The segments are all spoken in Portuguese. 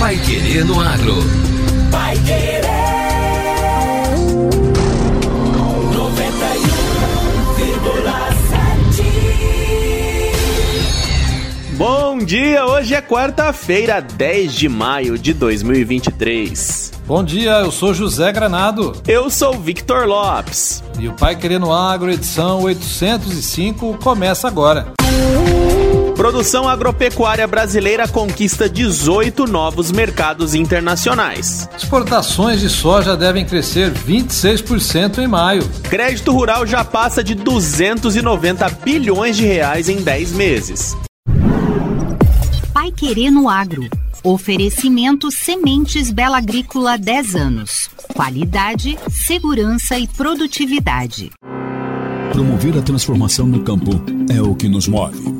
Pai Querer no Agro. Pai Querer. 91,7. Bom dia, hoje é quarta-feira, 10 de maio de 2023. Bom dia, eu sou José Granado. Eu sou Victor Lopes. E o Pai Querendo Agro, edição 805, começa agora. Produção agropecuária brasileira conquista 18 novos mercados internacionais. Exportações de soja devem crescer 26% em maio. Crédito rural já passa de 290 bilhões de reais em 10 meses. Pai Querendo Agro. Oferecimento Sementes Bela Agrícola 10 anos. Qualidade, segurança e produtividade. Promover a transformação no campo é o que nos move.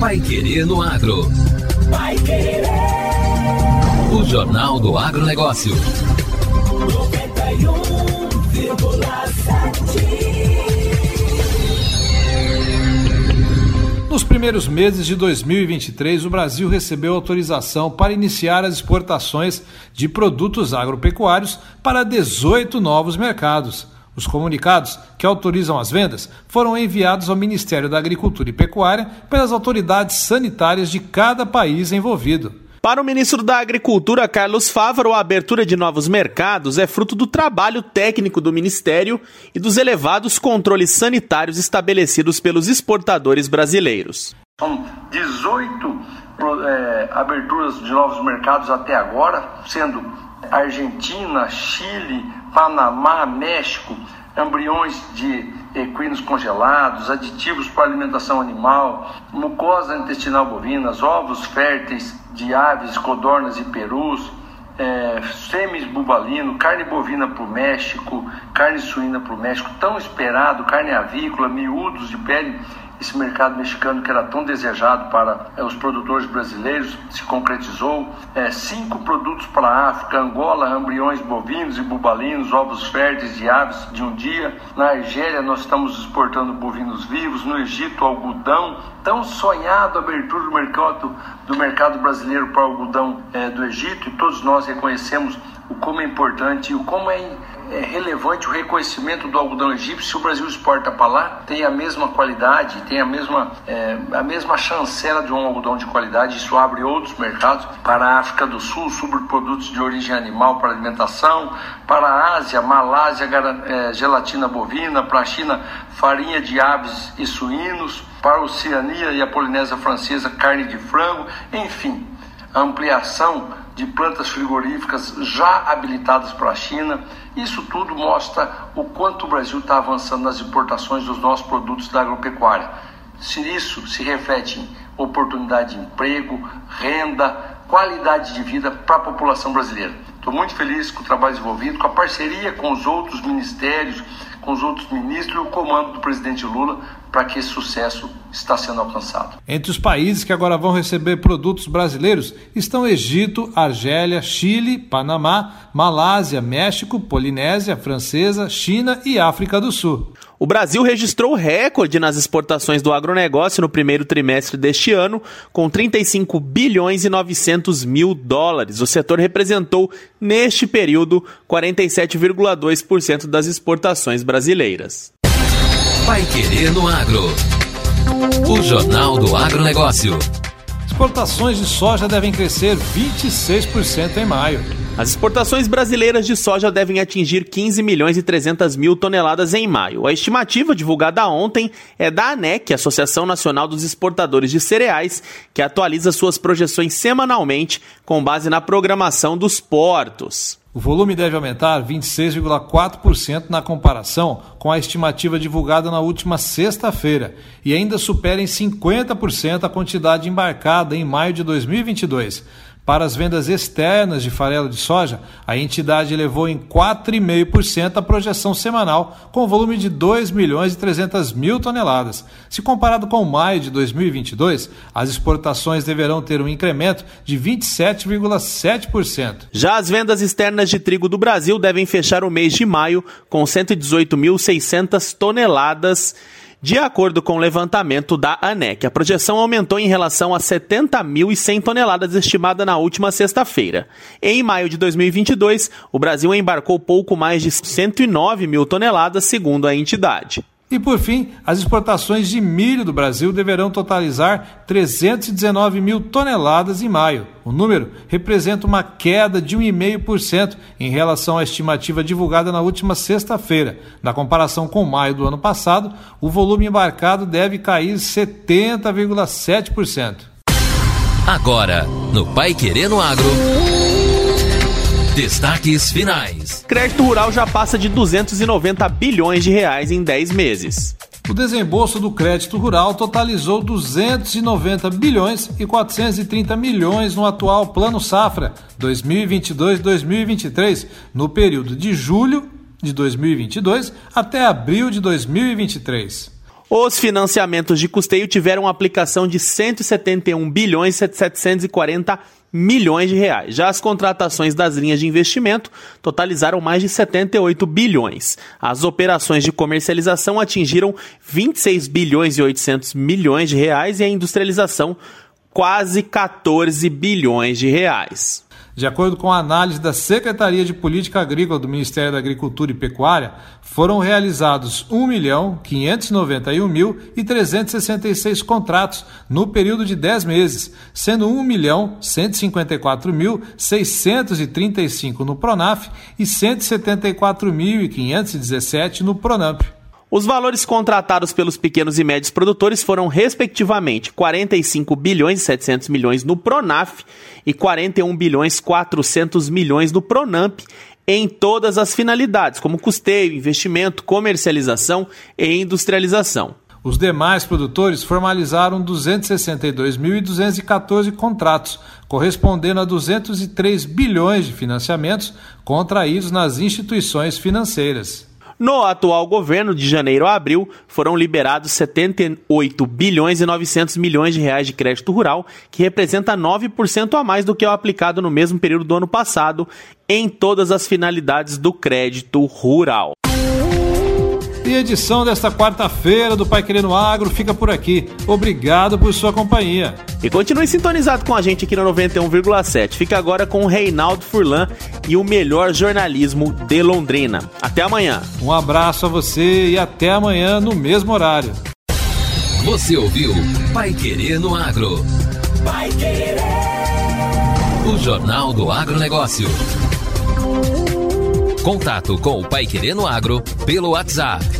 Pai Querer no Agro. Pai Querer. O Jornal do Agronegócio. 91,7. Nos primeiros meses de 2023, o Brasil recebeu autorização para iniciar as exportações de produtos agropecuários para 18 novos mercados. Os comunicados que autorizam as vendas foram enviados ao Ministério da Agricultura e Pecuária pelas autoridades sanitárias de cada país envolvido. Para o ministro da Agricultura, Carlos Fávaro, a abertura de novos mercados é fruto do trabalho técnico do Ministério e dos elevados controles sanitários estabelecidos pelos exportadores brasileiros. São 18 é, aberturas de novos mercados até agora, sendo Argentina, Chile, Panamá, México, embriões de equinos congelados, aditivos para alimentação animal, mucosa intestinal bovinas, ovos férteis de aves, codornas e perus, é, sêmis bubalino, carne bovina para o México, carne suína para o México, tão esperado, carne avícola, miúdos de pele esse mercado mexicano que era tão desejado para é, os produtores brasileiros se concretizou. É, cinco produtos para a África: Angola, embriões bovinos e bubalinos, ovos férteis de aves de um dia. Na Argélia, nós estamos exportando bovinos vivos. No Egito, algodão. Tão sonhado a abertura do mercado, do mercado brasileiro para o algodão é, do Egito, e todos nós reconhecemos o como é importante e o como é é relevante o reconhecimento do algodão egípcio. Se o Brasil exporta para lá, tem a mesma qualidade, tem a mesma, é, a mesma chancela de um algodão de qualidade. Isso abre outros mercados para a África do Sul, subprodutos de origem animal para alimentação, para a Ásia, Malásia, é, gelatina bovina, para a China, farinha de aves e suínos, para a Oceania e a Polinésia Francesa, carne de frango, enfim, a ampliação de plantas frigoríficas já habilitadas para a China. Isso tudo mostra o quanto o Brasil está avançando nas importações dos nossos produtos da agropecuária. Se isso se reflete em oportunidade de emprego, renda, qualidade de vida para a população brasileira. Estou muito feliz com o trabalho desenvolvido, com a parceria com os outros ministérios, com os outros ministros e o comando do presidente Lula para que esse sucesso está sendo alcançado. Entre os países que agora vão receber produtos brasileiros estão Egito, Argélia, Chile, Panamá, Malásia, México, Polinésia Francesa, China e África do Sul. O Brasil registrou recorde nas exportações do agronegócio no primeiro trimestre deste ano, com 35 bilhões e 900 mil dólares. O setor representou, neste período, 47,2% das exportações brasileiras. Pai Querer no Agro. O Jornal do Agronegócio. Exportações de soja devem crescer 26% em maio. As exportações brasileiras de soja devem atingir 15 milhões e 300 mil toneladas em maio. A estimativa divulgada ontem é da ANEC, Associação Nacional dos Exportadores de Cereais, que atualiza suas projeções semanalmente com base na programação dos portos. O volume deve aumentar 26,4% na comparação com a estimativa divulgada na última sexta-feira e ainda supera em 50% a quantidade embarcada em maio de 2022. Para as vendas externas de farelo de soja, a entidade elevou em 4,5% a projeção semanal, com volume de 2 milhões e 300 mil toneladas. Se comparado com maio de 2022, as exportações deverão ter um incremento de 27,7%. Já as vendas externas de trigo do Brasil devem fechar o mês de maio com 118.600 toneladas de acordo com o levantamento da ANEC, a projeção aumentou em relação a 70.100 toneladas estimada na última sexta-feira. Em maio de 2022, o Brasil embarcou pouco mais de 109 mil toneladas, segundo a entidade. E por fim, as exportações de milho do Brasil deverão totalizar 319 mil toneladas em maio. O número representa uma queda de 1,5% em relação à estimativa divulgada na última sexta-feira. Na comparação com maio do ano passado, o volume embarcado deve cair 70,7%. Agora, no Pai Querendo Agro. Destaques finais. Crédito rural já passa de 290 bilhões de reais em 10 meses. O desembolso do crédito rural totalizou 290 bilhões e 430 milhões no atual Plano Safra 2022-2023, no período de julho de 2022 até abril de 2023. Os financiamentos de custeio tiveram aplicação de 171 bilhões 740 milhões de reais. Já as contratações das linhas de investimento totalizaram mais de 78 bilhões. As operações de comercialização atingiram 26 bilhões e 800 milhões de reais e a industrialização quase 14 bilhões de reais. De acordo com a análise da Secretaria de Política Agrícola do Ministério da Agricultura e Pecuária, foram realizados 1.591.366 contratos no período de 10 meses, sendo 1.154.635 no Pronaf e 174.517 no Pronamp. Os valores contratados pelos pequenos e médios produtores foram, respectivamente, 45 bilhões e 700 milhões no Pronaf e 41 bilhões 400 milhões no Pronamp, em todas as finalidades, como custeio, investimento, comercialização e industrialização. Os demais produtores formalizaram 262.214 contratos, correspondendo a 203 bilhões de financiamentos contraídos nas instituições financeiras. No atual governo, de janeiro a abril, foram liberados 78 bilhões e 900 milhões de reais de crédito rural, que representa 9% a mais do que o aplicado no mesmo período do ano passado em todas as finalidades do crédito rural. E a edição desta quarta-feira do Pai Querendo Agro fica por aqui. Obrigado por sua companhia. E continue sintonizado com a gente aqui no 91,7. Fica agora com o Reinaldo Furlan e o melhor jornalismo de Londrina. Até amanhã. Um abraço a você e até amanhã no mesmo horário. Você ouviu Pai Querer no Agro. Pai Querer. O Jornal do Agronegócio. Contato com o Pai Querer no Agro pelo WhatsApp